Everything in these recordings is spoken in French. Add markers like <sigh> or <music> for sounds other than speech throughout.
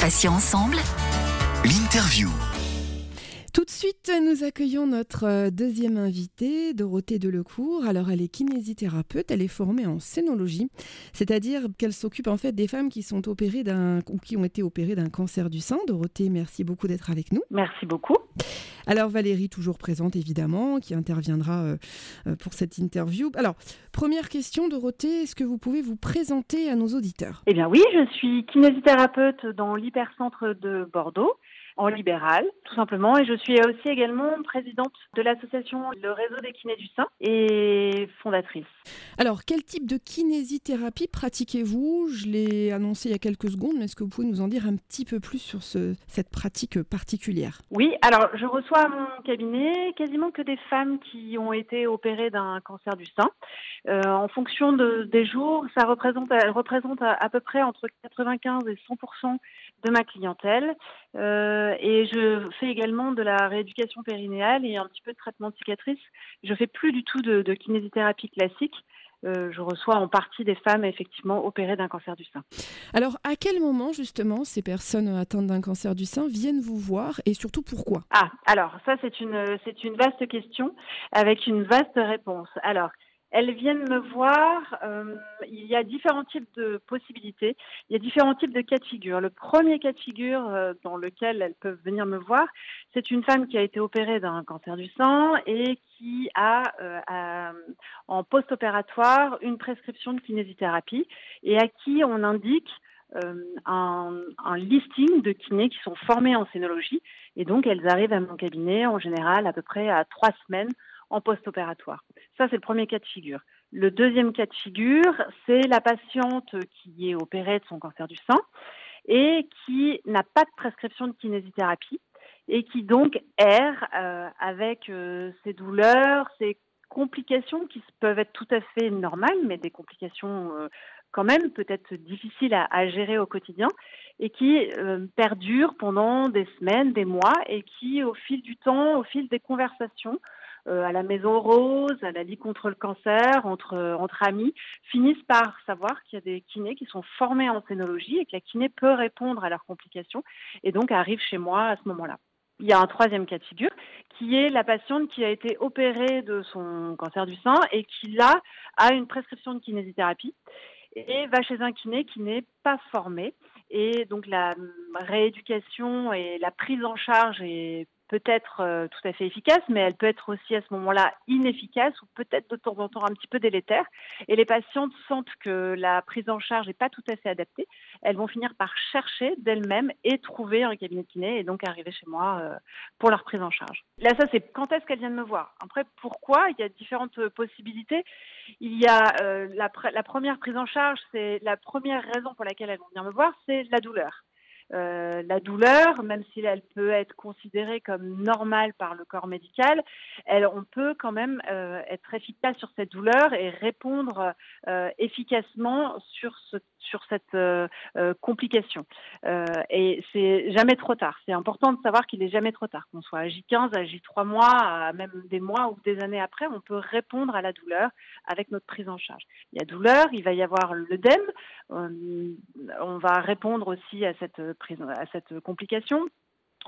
Patients ensemble. L'interview. Tout de suite, nous accueillons notre euh, deuxième invitée, Dorothée Delecourt. Alors, elle est kinésithérapeute, elle est formée en scénologie, c'est-à-dire qu'elle s'occupe en fait des femmes qui sont opérées d'un ou qui ont été opérées d'un cancer du sein. Dorothée, merci beaucoup d'être avec nous. Merci beaucoup. Alors, Valérie, toujours présente évidemment, qui interviendra euh, euh, pour cette interview. Alors, première question, Dorothée, est-ce que vous pouvez vous présenter à nos auditeurs? Eh bien oui, je suis kinésithérapeute dans l'hypercentre de Bordeaux en libéral, tout simplement. Et je suis aussi également présidente de l'association Le Réseau des kinés du sein et fondatrice. Alors, quel type de kinésithérapie pratiquez-vous? Je l'ai annoncé il y a quelques secondes, mais est-ce que vous pouvez nous en dire un petit peu plus sur ce, cette pratique particulière? Oui, alors je reçois à mon cabinet quasiment que des femmes qui ont été opérées d'un cancer du sein. Euh, en fonction de, des jours, ça représente, elle représente à, à peu près entre 95 et 100 de ma clientèle. Euh, et je fais également de la rééducation périnéale et un petit peu de traitement de cicatrices. Je fais plus du tout de, de kinésithérapie classique. Euh, je reçois en partie des femmes effectivement opérées d'un cancer du sein. Alors, à quel moment justement ces personnes atteintes d'un cancer du sein viennent vous voir et surtout pourquoi? Ah, alors ça c'est une c'est une vaste question avec une vaste réponse. Alors, elles viennent me voir. Euh, il y a différents types de possibilités. Il y a différents types de cas de figure. Le premier cas de figure euh, dans lequel elles peuvent venir me voir, c'est une femme qui a été opérée d'un cancer du sang et qui a, euh, en post-opératoire une prescription de kinésithérapie et à qui on indique euh, un, un, listing de kinés qui sont formés en scénologie et donc elles arrivent à mon cabinet en général à peu près à trois semaines en post-opératoire. Ça, c'est le premier cas de figure. Le deuxième cas de figure, c'est la patiente qui est opérée de son cancer du sein et qui n'a pas de prescription de kinésithérapie et qui donc erre euh, avec euh, ses douleurs, ses complications qui peuvent être tout à fait normales, mais des complications euh, quand même peut-être difficiles à, gérer au quotidien et qui euh, perdurent pendant des semaines, des mois et qui, au fil du temps, au fil des conversations, à la Maison Rose, à la Ligue contre le cancer, entre, entre amis, finissent par savoir qu'il y a des kinés qui sont formés en scénologie et que la kiné peut répondre à leurs complications et donc arrivent chez moi à ce moment-là. Il y a un troisième cas de figure qui est la patiente qui a été opérée de son cancer du sein et qui là a une prescription de kinésithérapie et va chez un kiné qui n'est pas formé et donc la rééducation et la prise en charge est peut être euh, tout à fait efficace, mais elle peut être aussi à ce moment-là inefficace ou peut-être de temps en temps un petit peu délétère. Et les patientes sentent que la prise en charge n'est pas tout à fait adaptée. Elles vont finir par chercher d'elles-mêmes et trouver un cabinet de kiné et donc arriver chez moi euh, pour leur prise en charge. Là, ça, c'est quand est-ce qu'elles viennent me voir? Après, pourquoi? Il y a différentes possibilités. Il y a euh, la, la première prise en charge, c'est la première raison pour laquelle elles vont venir me voir, c'est la douleur. Euh, la douleur, même si elle peut être considérée comme normale par le corps médical, on peut quand même euh, être efficace sur cette douleur et répondre euh, efficacement sur, ce, sur cette complication. et c'est jamais trop tard. C'est important de savoir qu'il est jamais trop tard. Qu'on soit à J15, à J3 mois, même des mois ou des années après, on peut répondre à la douleur avec notre prise en charge. Il y a douleur, il va y avoir l'œdème. on va répondre aussi à cette à cette complication.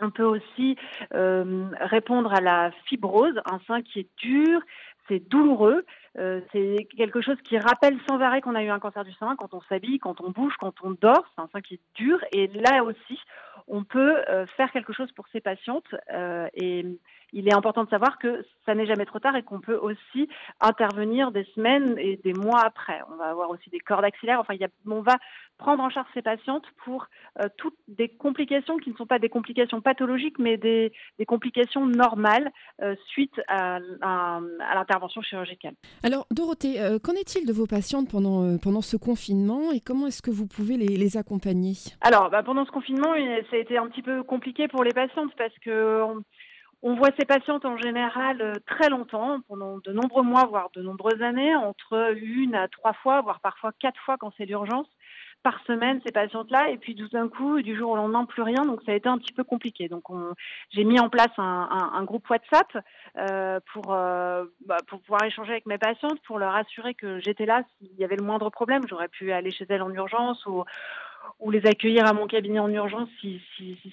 On peut aussi euh, répondre à la fibrose, un sein qui est dur, c'est douloureux, euh, c'est quelque chose qui rappelle sans arrêt qu'on a eu un cancer du sein quand on s'habille, quand on bouge, quand on dort, c'est un sein qui est dur et là aussi on peut euh, faire quelque chose pour ces patientes et il est important de savoir que ça n'est jamais trop tard et qu'on peut aussi intervenir des semaines et des mois après. On va avoir aussi des cordes axillaires. Enfin, il y a, on va prendre en charge ces patientes pour euh, toutes des complications qui ne sont pas des complications pathologiques, mais des, des complications normales euh, suite à, à, à l'intervention chirurgicale. Alors, Dorothée, euh, qu'en est-il de vos patientes pendant, pendant ce confinement et comment est-ce que vous pouvez les, les accompagner? Alors, bah, pendant ce confinement, ça a été un petit peu compliqué pour les patientes parce que on, on voit ces patientes en général très longtemps, pendant de nombreux mois, voire de nombreuses années, entre une à trois fois, voire parfois quatre fois quand c'est l'urgence par semaine ces patientes-là et puis tout d'un coup du jour au lendemain plus rien donc ça a été un petit peu compliqué donc j'ai mis en place un, groupe WhatsApp euh, pour euh, bah, pour pouvoir échanger avec mes patientes pour leur assurer que j'étais là s'il y avait le moindre problème j'aurais pu aller chez elles en urgence ou les accueillir à mon cabinet en urgence si,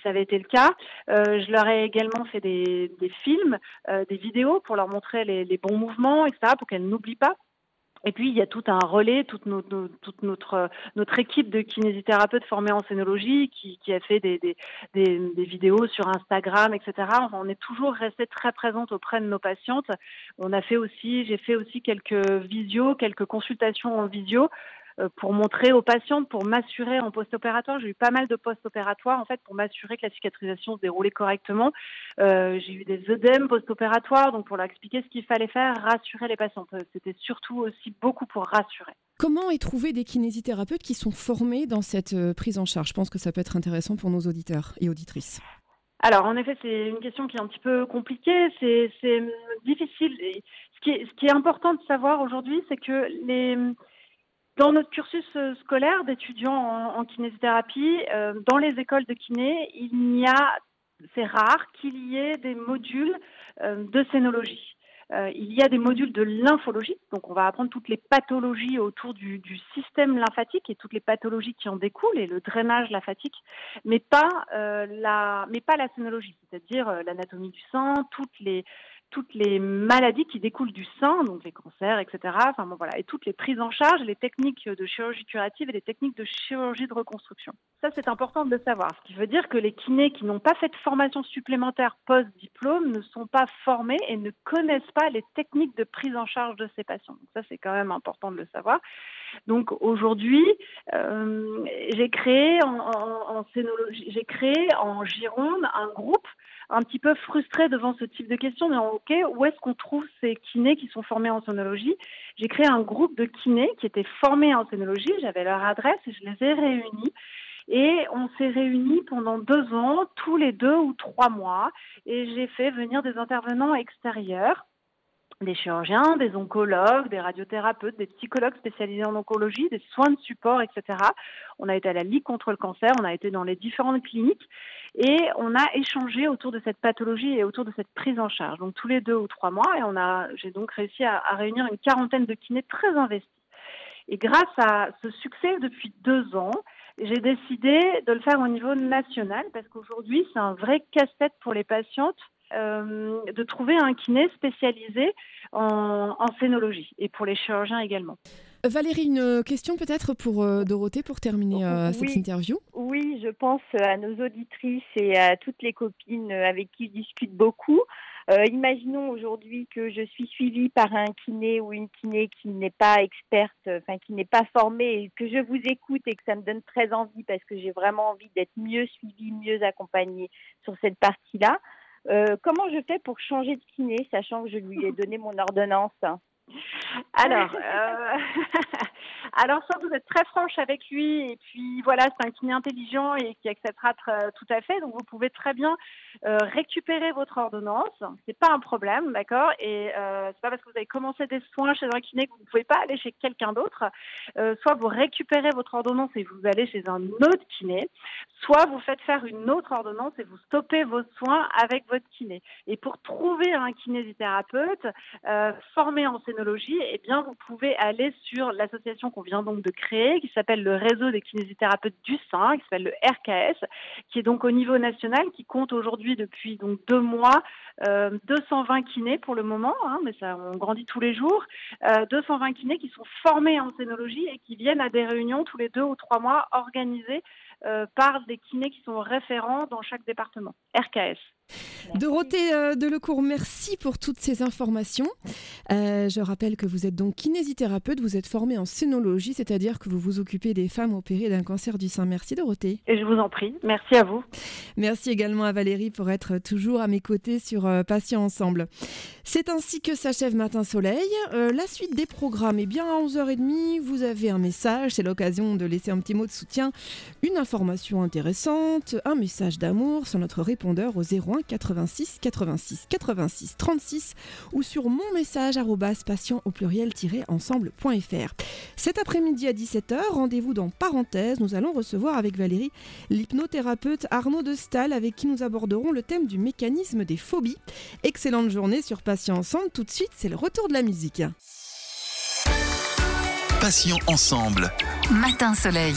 ça avait été le cas. Euh, je leur ai également fait des, films, des vidéos pour leur montrer les, les bons mouvements, etc., pour qu'elles n'oublient pas. Et puis, il y a tout un relais, toute, notre, toute notre, notre équipe de kinésithérapeutes formés en scénologie qui, qui a fait des, des, des, vidéos sur Instagram, etc. On est toujours resté très présente auprès de nos patientes. On a fait aussi, j'ai fait aussi quelques visios, quelques consultations en visio pour montrer aux patientes, pour m'assurer en post-opératoire. J'ai eu pas mal de post-opératoires en fait pour m'assurer que la cicatrisation se déroulait correctement. Euh, j'ai eu des œdèmes post-opératoires, donc pour leur expliquer ce qu'il fallait faire, rassurer les patientes. Euh, c'était surtout aussi beaucoup pour rassurer. Comment est trouver des kinésithérapeutes qui sont formés dans cette euh, prise en charge? Je pense que ça peut être intéressant pour nos auditeurs et auditrices. Alors, en effet, c'est une question qui est un petit peu compliquée, c'est difficile. Ce qui, est, ce qui est important de savoir aujourd'hui, c'est que les, dans notre cursus euh, scolaire d'étudiants en, kinésithérapie, euh, dans les écoles de kiné, il n'y a, c'est rare qu'il y ait des modules euh, de scénologie. Il y a des modules de lymphologie, donc on va apprendre toutes les pathologies autour du, système lymphatique et toutes les pathologies qui en découlent et le drainage lymphatique, mais pas la, mais pas la scénologie, c'est-à-dire l'anatomie du sang, toutes les toutes les maladies qui découlent du sein, donc les cancers, etc. Enfin bon, voilà, et toutes les prises en charge, les techniques de chirurgie curative et les techniques de chirurgie de reconstruction. Ça, c'est important de le savoir. Ce qui veut dire que les kinés qui n'ont pas fait de formation supplémentaire post-diplôme ne sont pas formés et ne connaissent pas les techniques de prise en charge de ces patients. Donc ça, c'est quand même important de le savoir. Donc aujourd'hui, euh, j'ai créé en, en, en j'ai créé en Gironde un groupe un petit peu frustrée devant ce type de questions, mais où est-ce qu'on trouve ces kinés qui sont formés en sonologie J'ai créé un groupe de kinés qui étaient formés en sonologie, j'avais leur adresse et je les ai réunis. Et on s'est réunis pendant deux ans, tous les deux ou trois mois, et j'ai fait venir des intervenants extérieurs des chirurgiens, des oncologues, des radiothérapeutes, des psychologues spécialisés en oncologie, des soins de support, etc. On a été à la Ligue contre le cancer, on a été dans les différentes cliniques et on a échangé autour de cette pathologie et autour de cette prise en charge. Donc tous les deux ou trois mois et on a, j'ai donc réussi à, à réunir une quarantaine de kinés très investis. Et grâce à ce succès depuis deux ans, j'ai décidé de le faire au niveau national parce qu'aujourd'hui c'est un vrai casse-tête pour les patientes euh, de trouver un kiné spécialisé en, en, scénologie et pour les chirurgiens également. Valérie, une question peut-être pour euh, Dorothée pour terminer euh, cette interview. Oui, je pense à nos auditrices et à toutes les copines avec qui je discute beaucoup. Euh, imaginons aujourd'hui que je suis suivie par un kiné ou une kiné qui n'est pas experte, enfin qui n'est pas formée, et que je vous écoute et que ça me donne très envie parce que j'ai vraiment envie d'être mieux suivie, mieux accompagnée sur cette partie-là. Euh, comment je fais pour changer de kiné, sachant que je lui ai donné mon ordonnance? Alors, <laughs> euh, <laughs> alors soit vous êtes très franche avec lui et puis voilà, c'est un kiné intelligent et qui acceptera tout à fait. Donc vous pouvez très bien euh, récupérer votre ordonnance, c'est pas un problème, d'accord? Et euh, c'est pas parce que vous avez commencé des soins chez un kiné que vous ne pouvez pas aller chez quelqu'un d'autre. Euh, soit vous récupérez votre ordonnance et vous allez chez un autre kiné, soit vous faites faire une autre ordonnance et vous stoppez vos soins avec votre kiné. Et pour trouver un kinésithérapeute euh, formé en scénologie, eh bien vous pouvez aller sur l'association qu'on vient donc de créer, qui s'appelle le réseau des kinésithérapeutes du sein, qui s'appelle le RKS, qui est donc au niveau national, qui compte aujourd'hui depuis donc deux mois euh, 220 kinés pour le moment, hein, mais ça on grandit tous les jours, euh, 220 kinés qui sont formés en scénologie et qui viennent à des réunions tous les deux ou trois mois organisées euh, par des kinés qui sont référents dans chaque département, RKS. Merci. Dorothée euh, Delecourt, merci pour toutes ces informations. Euh, je rappelle que vous êtes donc kinésithérapeute, vous êtes formée en scénologie, c'est-à-dire que vous vous occupez des femmes opérées d'un cancer du sein. Merci Dorothée. Et je vous en prie, merci à vous. Merci également à Valérie pour être toujours à mes côtés sur euh, Patients Ensemble. C'est ainsi que s'achève Matin Soleil. Euh, la suite des programmes, eh bien à 11h30, vous avez un message, c'est l'occasion de laisser un petit mot de soutien, une information intéressante, un message d'amour sur notre répondeur au 01 86 86 86 36 ou sur mon message patient au pluriel ensemble.fr. Cet après-midi à 17h, rendez-vous dans Parenthèse. Nous allons recevoir avec Valérie l'hypnothérapeute Arnaud de Stahl avec qui nous aborderons le thème du mécanisme des phobies. Excellente journée sur Patient Ensemble. Tout de suite, c'est le retour de la musique. Patient Ensemble. Matin Soleil.